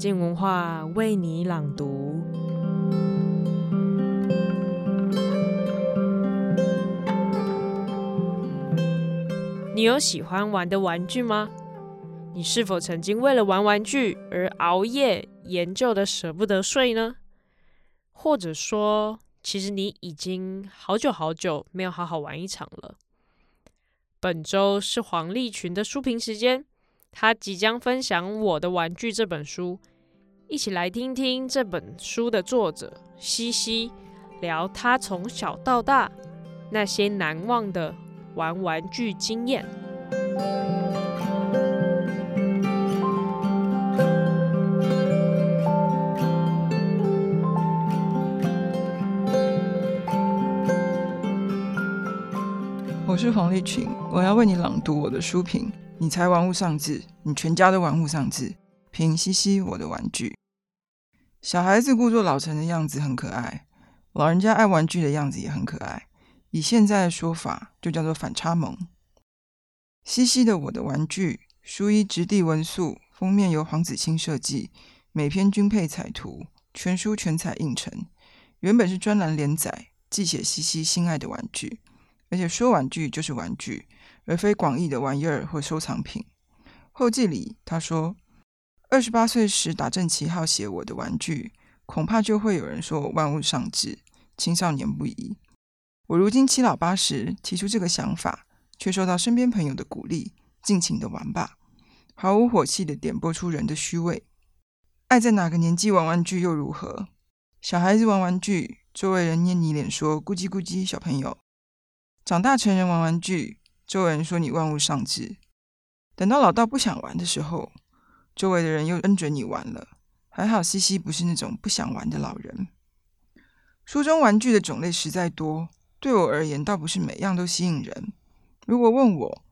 静文化为你朗读。你有喜欢玩的玩具吗？你是否曾经为了玩玩具而熬夜研究的舍不得睡呢？或者说，其实你已经好久好久没有好好玩一场了。本周是黄立群的书评时间，他即将分享《我的玩具》这本书，一起来听听这本书的作者西西聊她从小到大那些难忘的玩玩具经验。我是黄丽群，我要为你朗读我的书评。你才玩物丧志，你全家都玩物丧志。凭西西，我的玩具。小孩子故作老成的样子很可爱，老人家爱玩具的样子也很可爱。以现在的说法，就叫做反差萌。西西的我的玩具，书衣质地文素，封面由黄子清设计，每篇均配彩图，全书全彩印成。原本是专栏连载，记写西西心爱的玩具。而且说玩具就是玩具，而非广义的玩意儿或收藏品。后记里他说：“二十八岁时打正旗号写我的玩具，恐怕就会有人说我玩物丧志，青少年不宜。我如今七老八十，提出这个想法，却受到身边朋友的鼓励，尽情的玩吧，毫无火气的点拨出人的虚伪。爱在哪个年纪玩玩具又如何？小孩子玩玩具，周围人捏你脸说咕叽咕叽，小朋友。”长大成人玩玩具，周围人说你玩物丧志；等到老到不想玩的时候，周围的人又恩准你玩了。还好西西不是那种不想玩的老人。书中玩具的种类实在多，对我而言倒不是每样都吸引人。如果问我，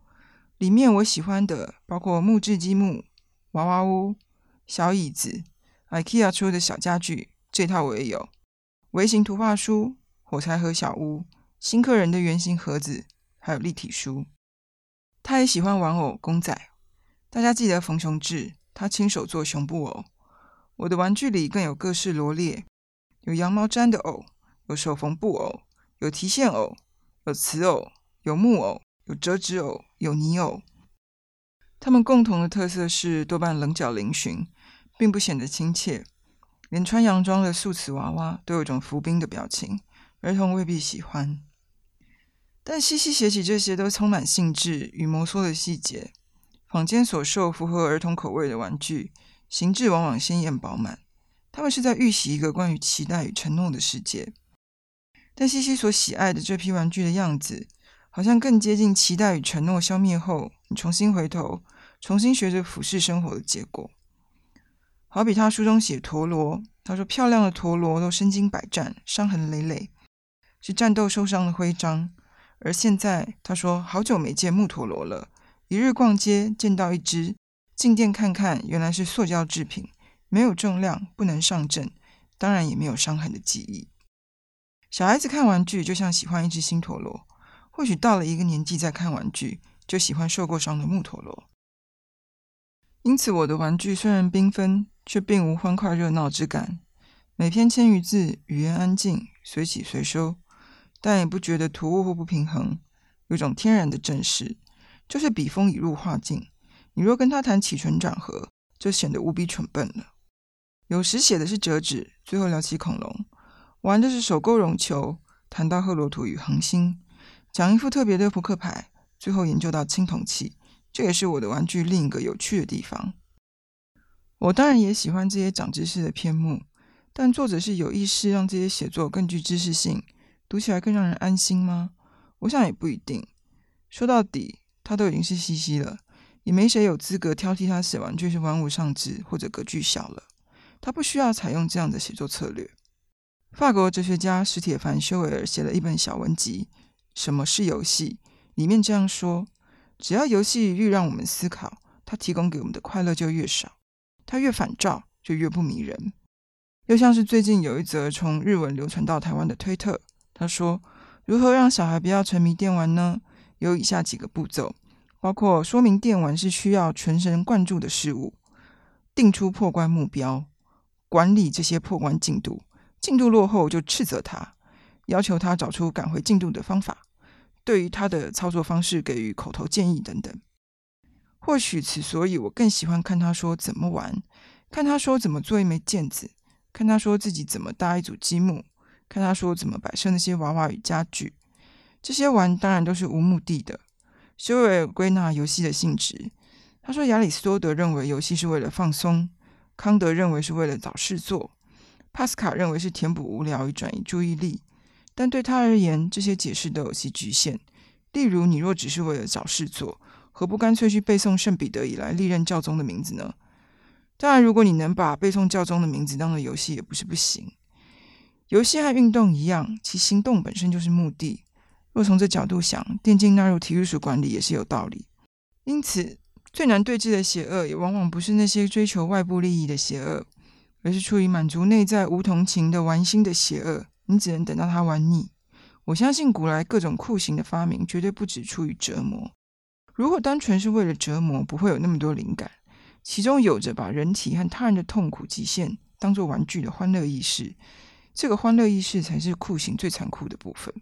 里面我喜欢的包括木质积木、娃娃屋、小椅子、IKEA 出的小家具，这套我也有；微型图画书、火柴盒小屋。新客人的圆形盒子，还有立体书。他也喜欢玩偶公仔。大家记得冯雄志，他亲手做熊布偶。我的玩具里更有各式罗列，有羊毛毡的偶，有手缝布偶，有提线偶，有瓷偶，有木偶，有折纸偶，有泥偶。他们共同的特色是多半棱角嶙峋，并不显得亲切。连穿洋装的素瓷娃娃都有种服兵的表情，儿童未必喜欢。但西西写起这些都充满兴致与摩挲的细节。坊间所售符合儿童口味的玩具，形制往往鲜艳饱满，他们是在预习一个关于期待与承诺的世界。但西西所喜爱的这批玩具的样子，好像更接近期待与承诺消灭后，你重新回头，重新学着俯视生活的结果。好比他书中写陀螺，他说漂亮的陀螺都身经百战，伤痕累累，是战斗受伤的徽章。而现在，他说好久没见木陀螺了。一日逛街见到一只，进店看看，原来是塑胶制品，没有重量，不能上阵，当然也没有伤痕的记忆。小孩子看玩具就像喜欢一只新陀螺，或许到了一个年纪再看玩具，就喜欢受过伤的木陀螺。因此，我的玩具虽然缤纷，却并无欢快热闹之感。每篇千余字，语言安静，随起随收。但也不觉得突兀或不平衡，有种天然的正式，就是笔锋已入画境。你若跟他谈起承转合，就显得无比蠢笨了。有时写的是折纸，最后聊起恐龙；玩的是手勾绒球，谈到赫罗图与恒星；讲一副特别的扑克牌，最后研究到青铜器。这也是我的玩具另一个有趣的地方。我当然也喜欢这些长知识的篇目，但作者是有意识让这些写作更具知识性。读起来更让人安心吗？我想也不一定。说到底，他都已经是西西了，也没谁有资格挑剔他写玩具是玩物丧志或者格局小了。他不需要采用这样的写作策略。法国哲学家史铁凡修维尔写了一本小文集《什么是游戏》，里面这样说：只要游戏愈让我们思考，它提供给我们的快乐就越少；它越反照，就越不迷人。又像是最近有一则从日文流传到台湾的推特。他说：“如何让小孩不要沉迷电玩呢？有以下几个步骤，包括说明电玩是需要全神贯注的事物。定出破关目标，管理这些破关进度，进度落后就斥责他，要求他找出赶回进度的方法，对于他的操作方式给予口头建议等等。或许此所以我更喜欢看他说怎么玩，看他说怎么做一枚毽子，看他说自己怎么搭一组积木，看他说怎么摆设那些娃娃与家具。这些玩当然都是无目的的。修尔归纳游戏的性质，他说亚里士多德认为游戏是为了放松，康德认为是为了找事做，帕斯卡认为是填补无聊与转移注意力。但对他而言，这些解释都有其局限。例如，你若只是为了找事做，何不干脆去背诵圣彼得以来历任教宗的名字呢？当然，如果你能把背诵教宗的名字当做游戏，也不是不行。游戏和运动一样，其行动本身就是目的。若从这角度想，电竞纳入体育署管理也是有道理。因此，最难对峙的邪恶，也往往不是那些追求外部利益的邪恶，而是出于满足内在无同情的玩心的邪恶。你只能等到他玩腻。我相信古来各种酷刑的发明，绝对不只出于折磨。如果单纯是为了折磨，不会有那么多灵感。其中有着把人体和他人的痛苦极限当做玩具的欢乐意识，这个欢乐意识才是酷刑最残酷的部分。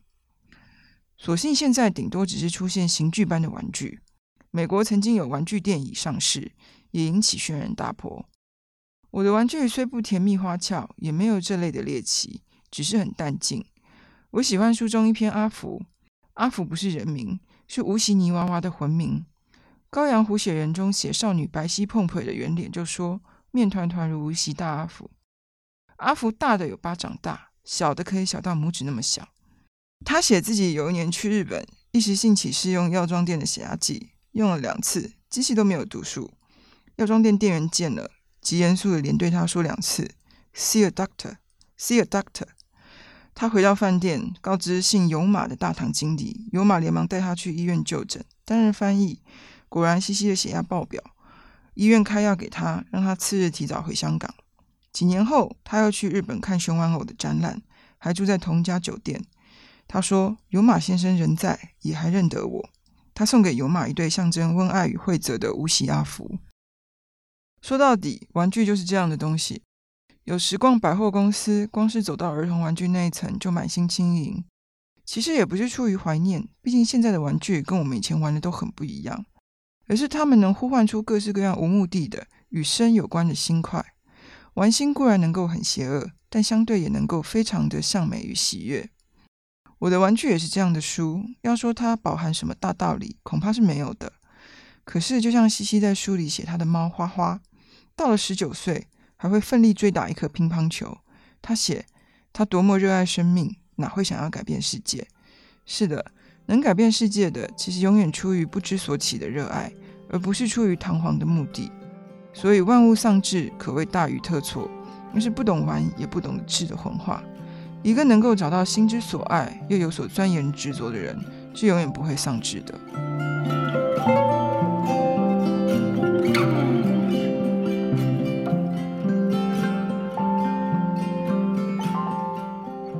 所幸现在顶多只是出现刑具般的玩具。美国曾经有玩具店已上市，也引起轩然大波。我的玩具虽不甜蜜花俏，也没有这类的猎奇，只是很淡静。我喜欢书中一篇阿福，阿福不是人名，是无锡泥娃娃的魂名。《高阳湖血人》中写少女白皙碰腿的圆脸，就说面团团如无锡大阿福。阿福大的有巴掌大，小的可以小到拇指那么小。他写自己有一年去日本，一时兴起试用药妆店的血压计，用了两次，机器都没有读数。药妆店店员见了，极严肃的连对他说两次：“See a doctor, see a doctor。”他回到饭店，告知姓尤马的大堂经理，尤马连忙带他去医院就诊，担任翻译。果然，西西的血压爆表，医院开药给他，让他次日提早回香港。几年后，他又去日本看熊玩偶的展览，还住在同一家酒店。他说：“尤马先生仍在，也还认得我。”他送给尤马一对象征温爱与惠泽的无锡阿福。说到底，玩具就是这样的东西。有时逛百货公司，光是走到儿童玩具那一层就满心轻盈。其实也不是出于怀念，毕竟现在的玩具跟我们以前玩的都很不一样，而是他们能呼唤出各式各样无目的的与生有关的心快。玩心固然能够很邪恶，但相对也能够非常的向美与喜悦。我的玩具也是这样的书，要说它饱含什么大道理，恐怕是没有的。可是，就像西西在书里写，他的猫花花到了十九岁，还会奋力追打一颗乒乓球。他写他多么热爱生命，哪会想要改变世界？是的，能改变世界的，其实永远出于不知所起的热爱，而不是出于堂皇的目的。所以，万物丧志可谓大错特错，那是不懂玩也不懂得智的混话。一个能够找到心之所爱，又有所钻研执着的人，是永远不会丧志的。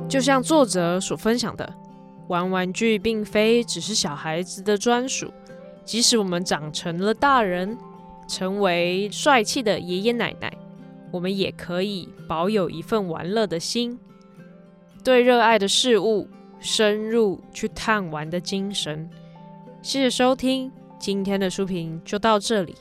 就像作者所分享的，玩玩具并非只是小孩子的专属，即使我们长成了大人，成为帅气的爷爷奶奶，我们也可以保有一份玩乐的心。对热爱的事物深入去探玩的精神。谢谢收听，今天的书评就到这里。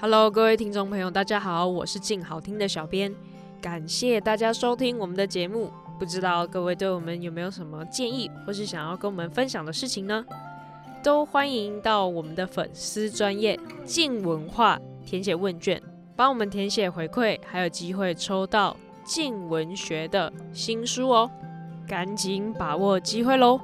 Hello，各位听众朋友，大家好，我是静好听的小编，感谢大家收听我们的节目。不知道各位对我们有没有什么建议，或是想要跟我们分享的事情呢？都欢迎到我们的粉丝专页静文化填写问卷，帮我们填写回馈，还有机会抽到。近文学的新书哦，赶紧把握机会喽！